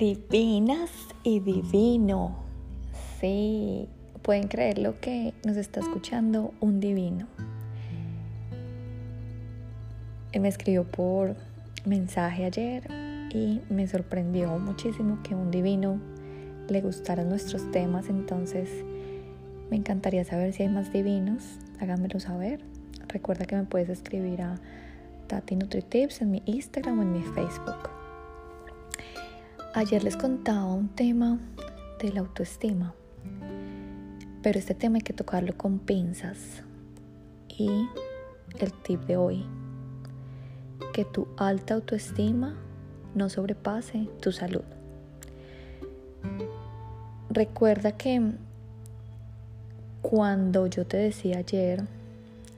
Divinas y divino. Sí, pueden creer lo que nos está escuchando un divino. Él me escribió por mensaje ayer y me sorprendió muchísimo que un divino le gustaran nuestros temas, entonces me encantaría saber si hay más divinos, háganmelo saber. Recuerda que me puedes escribir a Tati NutriTips en mi Instagram o en mi Facebook. Ayer les contaba un tema de la autoestima, pero este tema hay que tocarlo con pinzas. Y el tip de hoy, que tu alta autoestima no sobrepase tu salud. Recuerda que cuando yo te decía ayer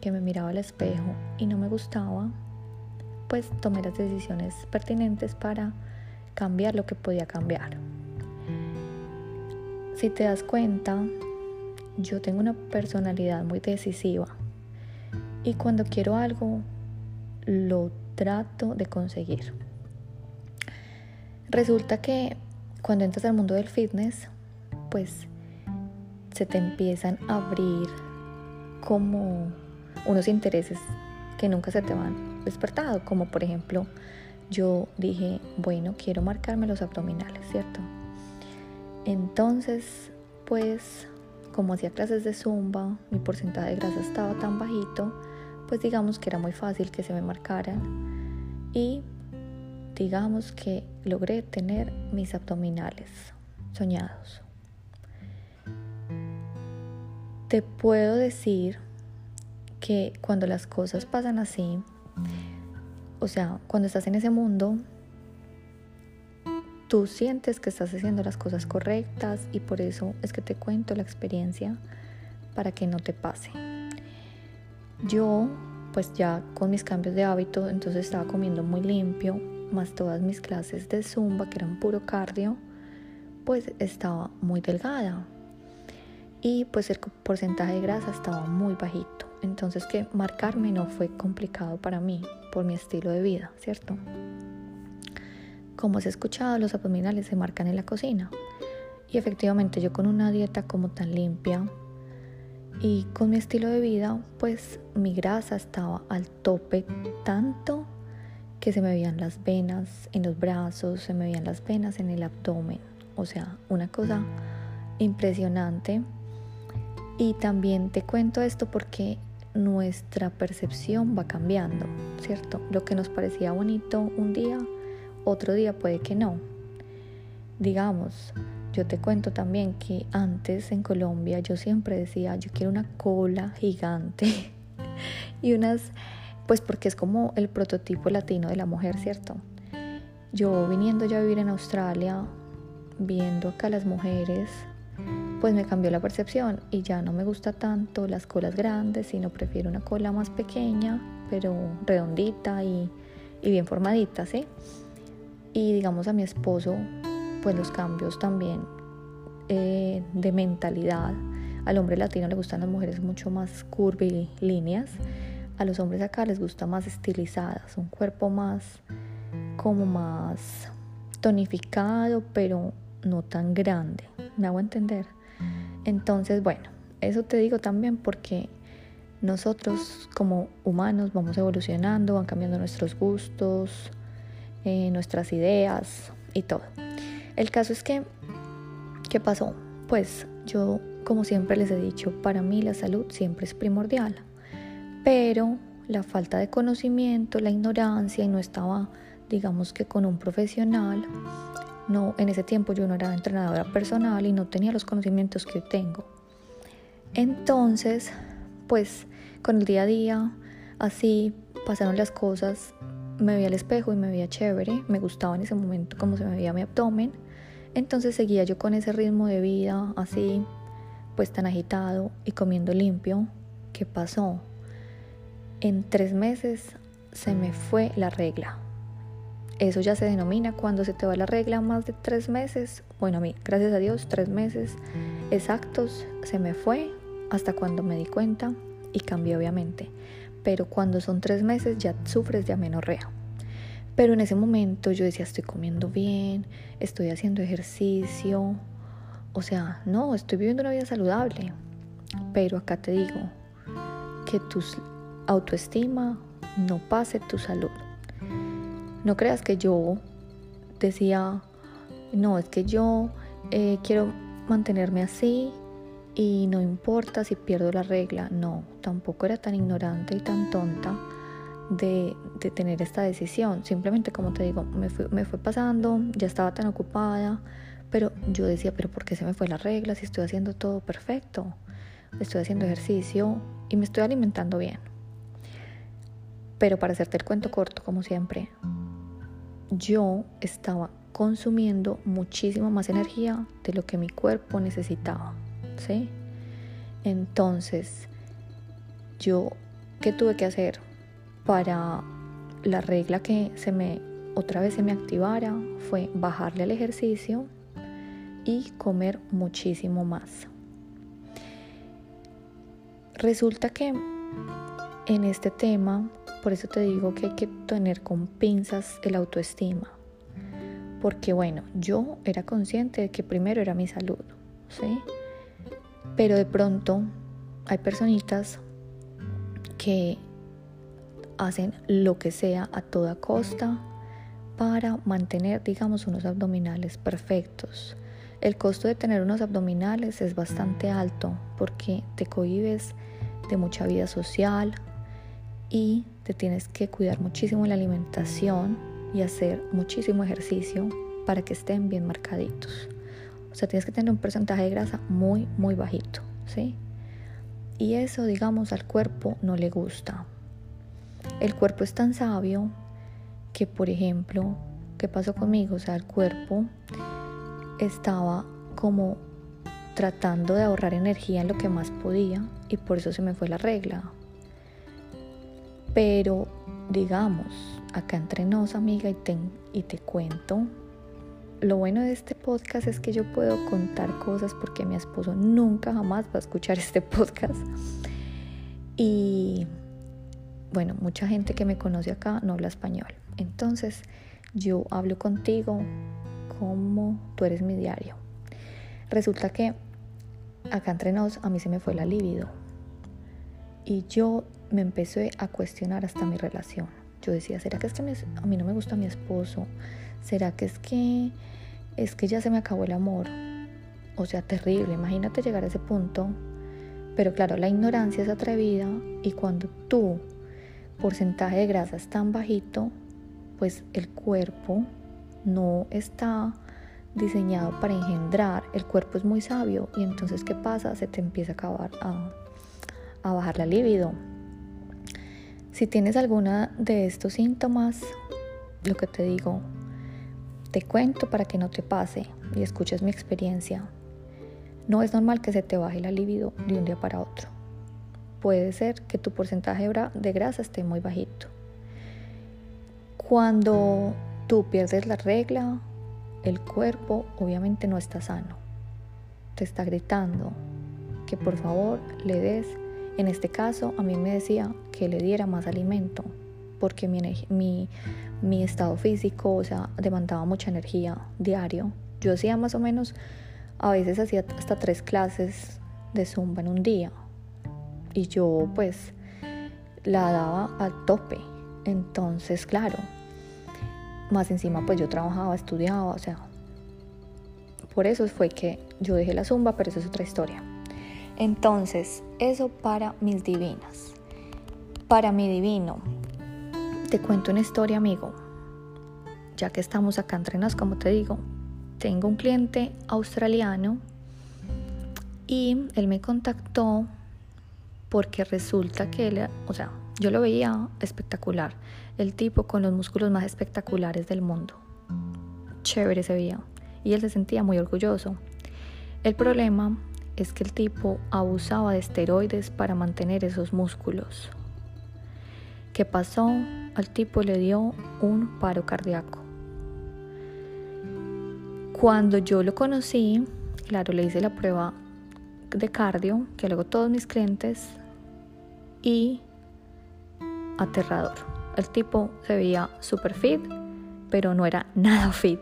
que me miraba al espejo y no me gustaba, pues tomé las decisiones pertinentes para cambiar lo que podía cambiar. Si te das cuenta, yo tengo una personalidad muy decisiva y cuando quiero algo, lo trato de conseguir. Resulta que cuando entras al mundo del fitness, pues se te empiezan a abrir como unos intereses que nunca se te van despertado, como por ejemplo yo dije, bueno, quiero marcarme los abdominales, ¿cierto? Entonces, pues, como hacía clases de zumba, mi porcentaje de grasa estaba tan bajito, pues digamos que era muy fácil que se me marcaran y digamos que logré tener mis abdominales soñados. Te puedo decir que cuando las cosas pasan así, o sea, cuando estás en ese mundo, tú sientes que estás haciendo las cosas correctas y por eso es que te cuento la experiencia para que no te pase. Yo, pues ya con mis cambios de hábito, entonces estaba comiendo muy limpio, más todas mis clases de zumba, que eran puro cardio, pues estaba muy delgada. Y pues el porcentaje de grasa estaba muy bajito. Entonces que marcarme no fue complicado para mí por mi estilo de vida, ¿cierto? Como has escuchado, los abdominales se marcan en la cocina. Y efectivamente yo con una dieta como tan limpia y con mi estilo de vida, pues mi grasa estaba al tope tanto que se me veían las venas en los brazos, se me veían las venas en el abdomen. O sea, una cosa impresionante. Y también te cuento esto porque nuestra percepción va cambiando, ¿cierto? Lo que nos parecía bonito un día, otro día puede que no. Digamos, yo te cuento también que antes en Colombia yo siempre decía, yo quiero una cola gigante y unas, pues porque es como el prototipo latino de la mujer, ¿cierto? Yo viniendo ya a vivir en Australia, viendo acá las mujeres, pues me cambió la percepción y ya no me gusta tanto las colas grandes, sino prefiero una cola más pequeña, pero redondita y, bien formadita, ¿sí? Y digamos a mi esposo, pues los cambios también eh, de mentalidad. Al hombre latino le gustan las mujeres mucho más curvilíneas, a los hombres acá les gusta más estilizadas, un cuerpo más como más tonificado, pero no tan grande. ¿Me hago entender? Entonces, bueno, eso te digo también porque nosotros como humanos vamos evolucionando, van cambiando nuestros gustos, eh, nuestras ideas y todo. El caso es que, ¿qué pasó? Pues yo, como siempre les he dicho, para mí la salud siempre es primordial, pero la falta de conocimiento, la ignorancia y no estaba, digamos que con un profesional, no, en ese tiempo yo no era entrenadora personal y no tenía los conocimientos que tengo. Entonces, pues con el día a día, así pasaron las cosas, me veía al espejo y me veía chévere, me gustaba en ese momento cómo se me veía mi abdomen. Entonces seguía yo con ese ritmo de vida así, pues tan agitado y comiendo limpio. ¿Qué pasó? En tres meses se me fue la regla. Eso ya se denomina cuando se te va la regla más de tres meses. Bueno, a mí, gracias a Dios, tres meses exactos se me fue hasta cuando me di cuenta y cambié obviamente. Pero cuando son tres meses ya sufres de amenorrea. Pero en ese momento yo decía, estoy comiendo bien, estoy haciendo ejercicio, o sea, no, estoy viviendo una vida saludable. Pero acá te digo que tu autoestima no pase tu salud. No creas que yo decía, no, es que yo eh, quiero mantenerme así y no importa si pierdo la regla. No, tampoco era tan ignorante y tan tonta de, tener esta decisión. Simplemente, como te digo, me, me fue pasando, ya estaba tan ocupada, pero yo decía, pero ¿por qué se me fue la regla si estoy haciendo todo perfecto? Estoy haciendo ejercicio y me estoy alimentando bien. Pero para hacerte el cuento corto, como siempre, yo estaba consumiendo muchísima más energía de lo que mi cuerpo necesitaba, ¿sí? Entonces, yo, ¿qué tuve que hacer para la regla que se me, otra vez se me activara? Fue bajarle al ejercicio y comer muchísimo más. Resulta que en este tema, por eso te digo que hay que tener con pinzas el autoestima porque bueno, yo era consciente de que primero era mi salud, ¿sí? Pero de pronto hay personitas que hacen lo que sea a toda costa para mantener, digamos, unos abdominales perfectos. El costo de tener unos abdominales es bastante alto porque te cohibes de mucha vida social y te tienes que cuidar muchísimo la alimentación y hacer muchísimo ejercicio para que estén bien marcaditos. O sea, tienes que tener un porcentaje de grasa muy, muy bajito, ¿sí? Y eso, digamos, al cuerpo no le gusta. El cuerpo es tan sabio que, por ejemplo, ¿qué pasó conmigo? O sea, el cuerpo estaba como tratando de ahorrar energía en lo que más podía y por eso se me fue la regla. Pero, digamos, acá entre nos, amiga, y te, cuento. Lo bueno de este podcast es que yo puedo contar cosas porque mi esposo nunca jamás va a escuchar este podcast. Y bueno, mucha gente que me conoce acá no habla español. Entonces yo hablo contigo como tú eres mi diario. Resulta que acá entre nos a mí se me fue la libido. Y yo me empecé a cuestionar hasta mi relación yo decía, ¿será que es que a mí no me gusta mi esposo? ¿Será que es que es que ya se me acabó el amor? O sea, terrible, imagínate llegar a ese punto. Pero claro, la ignorancia es atrevida y cuando tu porcentaje de grasa es tan bajito, pues el cuerpo no está diseñado para engendrar, el cuerpo es muy sabio y entonces ¿qué pasa? Se te empieza a acabar a, a bajar la libido, si tienes alguna de estos síntomas, lo que te digo, te cuento para que no te pase y escuches mi experiencia. No es normal que se te baje la libido de un día para otro. Puede ser que tu porcentaje de grasa esté muy bajito. Cuando tú pierdes la regla, el cuerpo obviamente no está sano. Te está gritando que por favor le des en este caso, a mí me decía que le diera más alimento porque mi, estado físico, o sea, demandaba mucha energía diario. Yo hacía más o menos, a veces hacía hasta tres clases de zumba en un día. Y yo pues la daba al tope. Entonces, claro, más encima pues yo trabajaba, estudiaba, o sea, por eso fue que yo dejé la zumba, pero eso es otra historia. Entonces, eso para mis divinas. Para mi divino, te cuento una historia, amigo. Ya que estamos acá entrenados, como te digo, tengo un cliente australiano y él me contactó porque resulta que él, o sea, yo lo veía espectacular, el tipo con los músculos más espectaculares del mundo. Chévere se veía y él se sentía muy orgulloso. El problema es que el tipo abusaba de esteroides para mantener esos músculos. ¿Qué pasó? Al tipo le dio un paro cardíaco. Cuando yo lo conocí, claro, le hice la prueba de cardio, que luego todos mis clientes, y aterrador. El tipo se veía super fit, pero no era nada fit.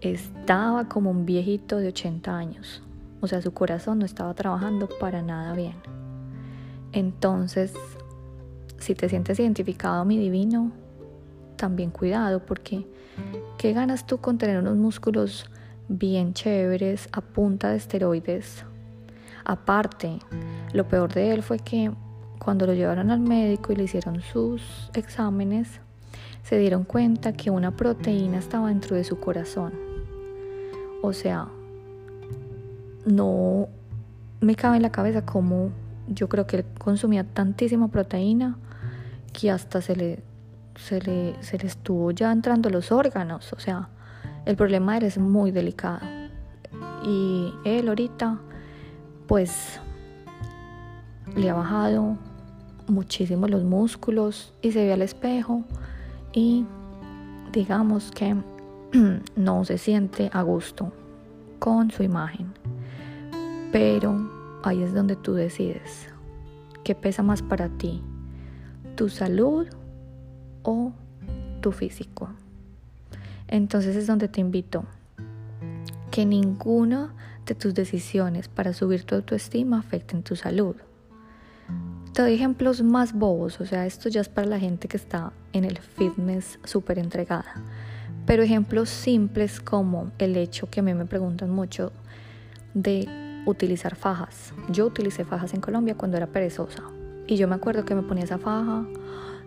Estaba como un viejito de 80 años. O sea, su corazón no estaba trabajando para nada bien. Entonces, si te sientes identificado, mi divino, también cuidado, porque ¿qué ganas tú con tener unos músculos bien chéveres a punta de esteroides? Aparte, lo peor de él fue que cuando lo llevaron al médico y le hicieron sus exámenes, se dieron cuenta que una proteína estaba dentro de su corazón. O sea, no me cabe en la cabeza cómo yo creo que él consumía tantísima proteína que hasta se le, se le, se le estuvo ya entrando los órganos. O sea, el problema de él es muy delicado. Y él ahorita, pues, le ha bajado muchísimo los músculos y se ve al espejo y digamos que no se siente a gusto con su imagen. Pero ahí es donde tú decides qué pesa más para ti, tu salud o tu físico. Entonces es donde te invito que ninguna de tus decisiones para subir tu autoestima afecten tu salud. Te doy ejemplos más bobos, o sea, esto ya es para la gente que está en el fitness súper entregada. Pero ejemplos simples como el hecho que a mí me preguntan mucho de utilizar fajas. Yo utilicé fajas en Colombia cuando era perezosa. Y yo me acuerdo que me ponía esa faja.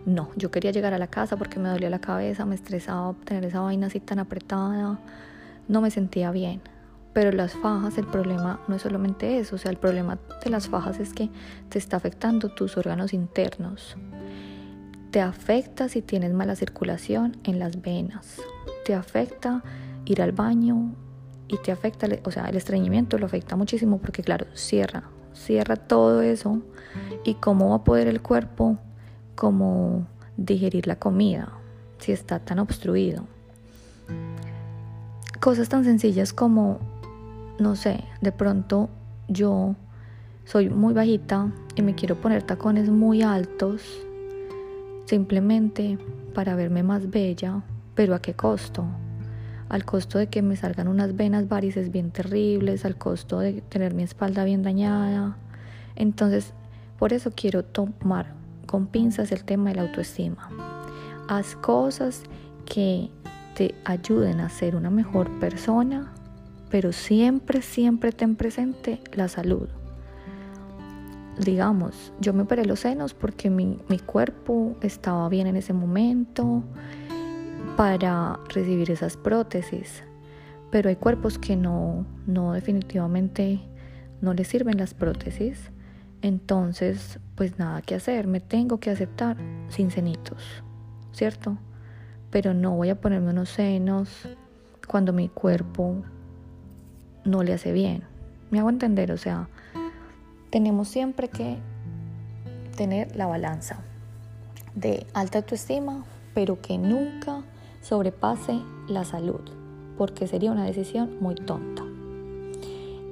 No, yo quería llegar a la casa porque me dolía la cabeza, me estresaba tener esa vaina así tan apretada. No me sentía bien. Pero las fajas, el problema no es solamente eso, o sea, el problema de las fajas es que te está afectando tus órganos internos. Te afecta si tienes mala circulación en las venas. Te afecta ir al baño y te afecta, o sea, el estreñimiento lo afecta muchísimo porque claro, cierra, cierra todo eso y cómo va a poder el cuerpo como digerir la comida si está tan obstruido. Cosas tan sencillas como no sé, de pronto yo soy muy bajita y me quiero poner tacones muy altos simplemente para verme más bella, pero ¿a qué costo? Al costo de que me salgan unas venas varices bien terribles, al costo de tener mi espalda bien dañada. Entonces, por eso quiero tomar con pinzas el tema de la autoestima. Haz cosas que te ayuden a ser una mejor persona pero siempre, siempre ten presente la salud. Digamos, yo me operé los senos porque mi, cuerpo estaba bien en ese momento para recibir esas prótesis, pero hay cuerpos que no, no definitivamente no les sirven las prótesis. Entonces, pues nada que hacer, me tengo que aceptar sin cenitos, ¿cierto? Pero no voy a ponerme unos senos cuando mi cuerpo no le hace bien. Me hago entender, o sea, tenemos siempre que tener la balanza de alta autoestima, pero que nunca sobrepase la salud, porque sería una decisión muy tonta.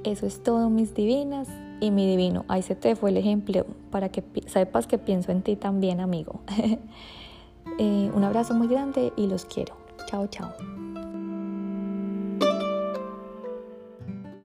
Eso es todo, mis divinas y mi divino. Ahí se te fue el ejemplo para que sepas que pienso en ti también, amigo. Eh, un abrazo muy grande y los quiero. Chao, chao.